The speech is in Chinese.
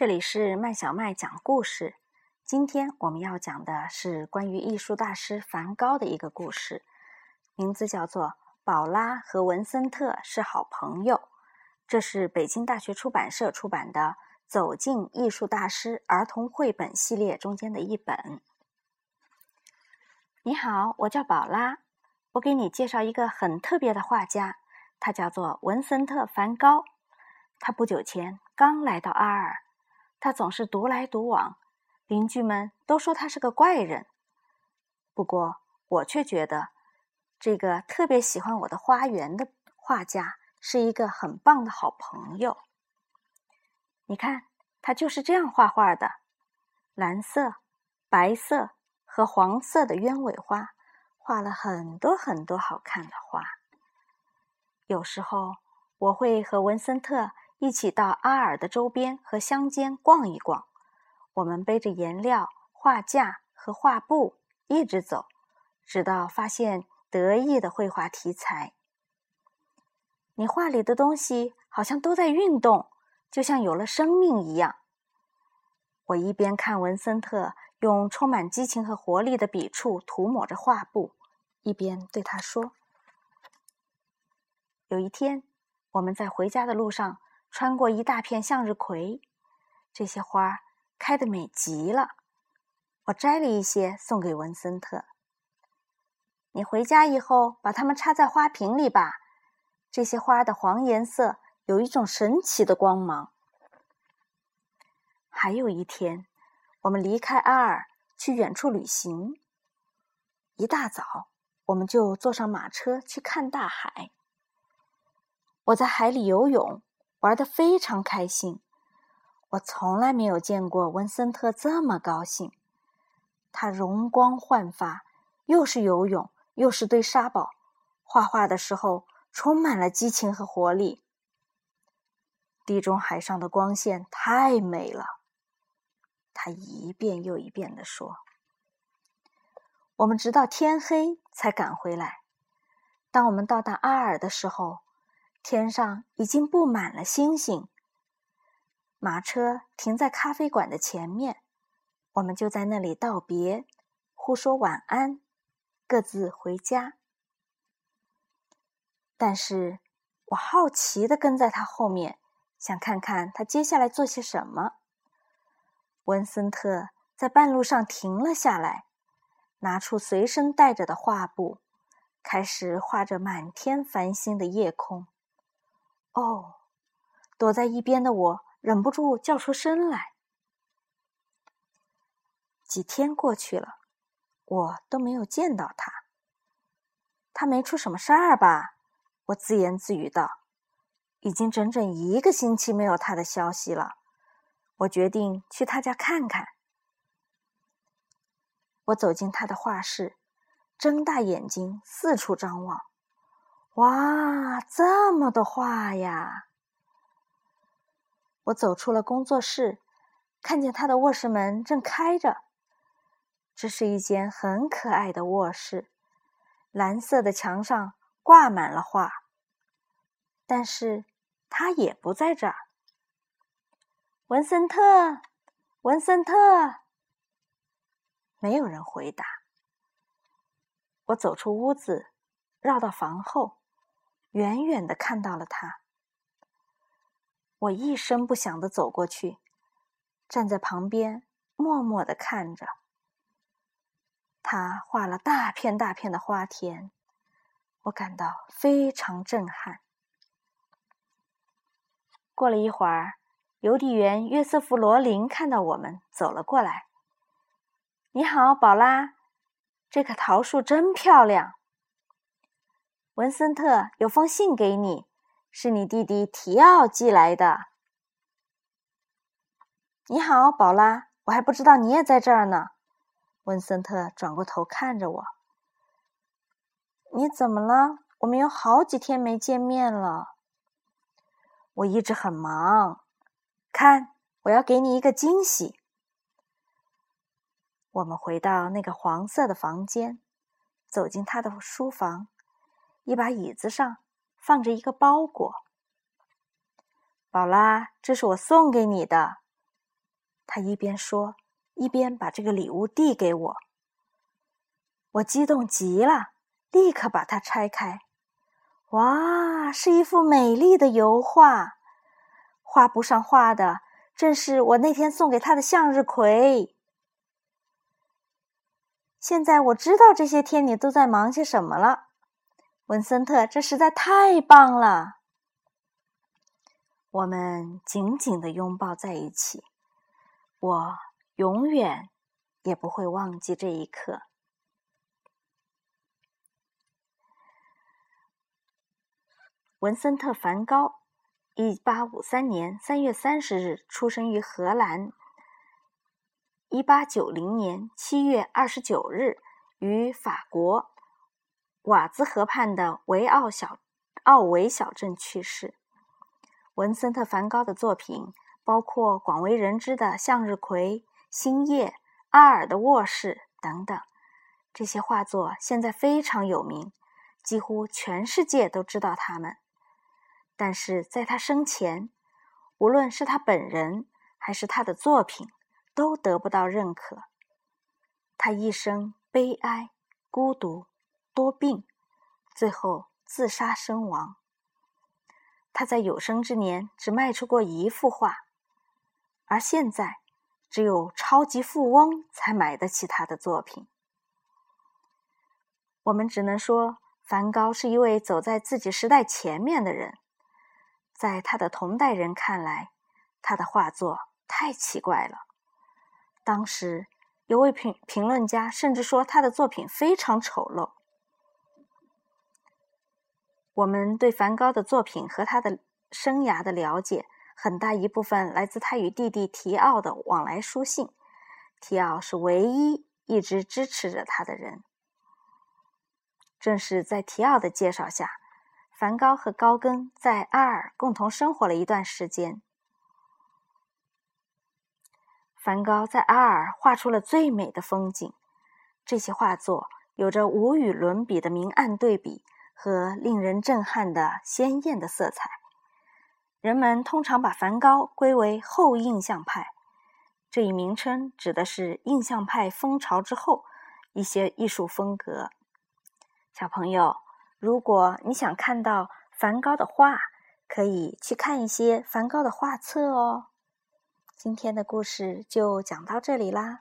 这里是麦小麦讲故事。今天我们要讲的是关于艺术大师梵高的一个故事，名字叫做《宝拉和文森特是好朋友》。这是北京大学出版社出版的《走进艺术大师儿童绘本系列》中间的一本。你好，我叫宝拉，我给你介绍一个很特别的画家，他叫做文森特·梵高。他不久前刚来到阿尔。他总是独来独往，邻居们都说他是个怪人。不过，我却觉得这个特别喜欢我的花园的画家是一个很棒的好朋友。你看，他就是这样画画的：蓝色、白色和黄色的鸢尾花，画了很多很多好看的花。有时候，我会和文森特。一起到阿尔的周边和乡间逛一逛。我们背着颜料、画架和画布，一直走，直到发现得意的绘画题材。你画里的东西好像都在运动，就像有了生命一样。我一边看文森特用充满激情和活力的笔触涂抹着画布，一边对他说：“有一天，我们在回家的路上。”穿过一大片向日葵，这些花开得美极了。我摘了一些送给文森特。你回家以后把它们插在花瓶里吧。这些花的黄颜色有一种神奇的光芒。还有一天，我们离开阿尔去远处旅行。一大早，我们就坐上马车去看大海。我在海里游泳。玩得非常开心，我从来没有见过文森特这么高兴。他容光焕发，又是游泳，又是堆沙堡，画画的时候充满了激情和活力。地中海上的光线太美了，他一遍又一遍地说。我们直到天黑才赶回来。当我们到达阿尔的时候。天上已经布满了星星。马车停在咖啡馆的前面，我们就在那里道别，互说晚安，各自回家。但是我好奇的跟在他后面，想看看他接下来做些什么。文森特在半路上停了下来，拿出随身带着的画布，开始画着满天繁星的夜空。哦，躲在一边的我忍不住叫出声来。几天过去了，我都没有见到他。他没出什么事儿吧？我自言自语道。已经整整一个星期没有他的消息了。我决定去他家看看。我走进他的画室，睁大眼睛四处张望。哇，这么多画呀！我走出了工作室，看见他的卧室门正开着。这是一间很可爱的卧室，蓝色的墙上挂满了画。但是他也不在这儿。文森特，文森特，没有人回答。我走出屋子，绕到房后。远远的看到了他，我一声不响的走过去，站在旁边默默的看着。他画了大片大片的花田，我感到非常震撼。过了一会儿，邮递员约瑟夫·罗林看到我们走了过来。“你好，宝拉，这棵桃树真漂亮。”文森特有封信给你，是你弟弟提奥寄来的。你好，宝拉，我还不知道你也在这儿呢。文森特转过头看着我。你怎么了？我们有好几天没见面了。我一直很忙。看，我要给你一个惊喜。我们回到那个黄色的房间，走进他的书房。一把椅子上放着一个包裹。宝拉，这是我送给你的。他一边说，一边把这个礼物递给我。我激动极了，立刻把它拆开。哇，是一幅美丽的油画，画布上画的正是我那天送给他的向日葵。现在我知道这些天你都在忙些什么了，文森特，这实在太棒了。我们紧紧的拥抱在一起。我永远也不会忘记这一刻。文森特·梵高，一八五三年三月三十日出生于荷兰。一八九零年七月二十九日于法国瓦兹河畔的维奥小奥维小镇去世。文森特·梵高的作品。包括广为人知的向日葵、星夜、阿尔的卧室等等，这些画作现在非常有名，几乎全世界都知道他们。但是在他生前，无论是他本人还是他的作品，都得不到认可。他一生悲哀、孤独、多病，最后自杀身亡。他在有生之年只卖出过一幅画。而现在，只有超级富翁才买得起他的作品。我们只能说，梵高是一位走在自己时代前面的人。在他的同代人看来，他的画作太奇怪了。当时，有位评评论家甚至说他的作品非常丑陋。我们对梵高的作品和他的生涯的了解。很大一部分来自他与弟弟提奥的往来书信。提奥是唯一一直支持着他的人。正是在提奥的介绍下，梵高和高更在阿尔共同生活了一段时间。梵高在阿尔画出了最美的风景，这些画作有着无与伦比的明暗对比和令人震撼的鲜艳的色彩。人们通常把梵高归为后印象派，这一名称指的是印象派风潮之后一些艺术风格。小朋友，如果你想看到梵高的画，可以去看一些梵高的画册哦。今天的故事就讲到这里啦。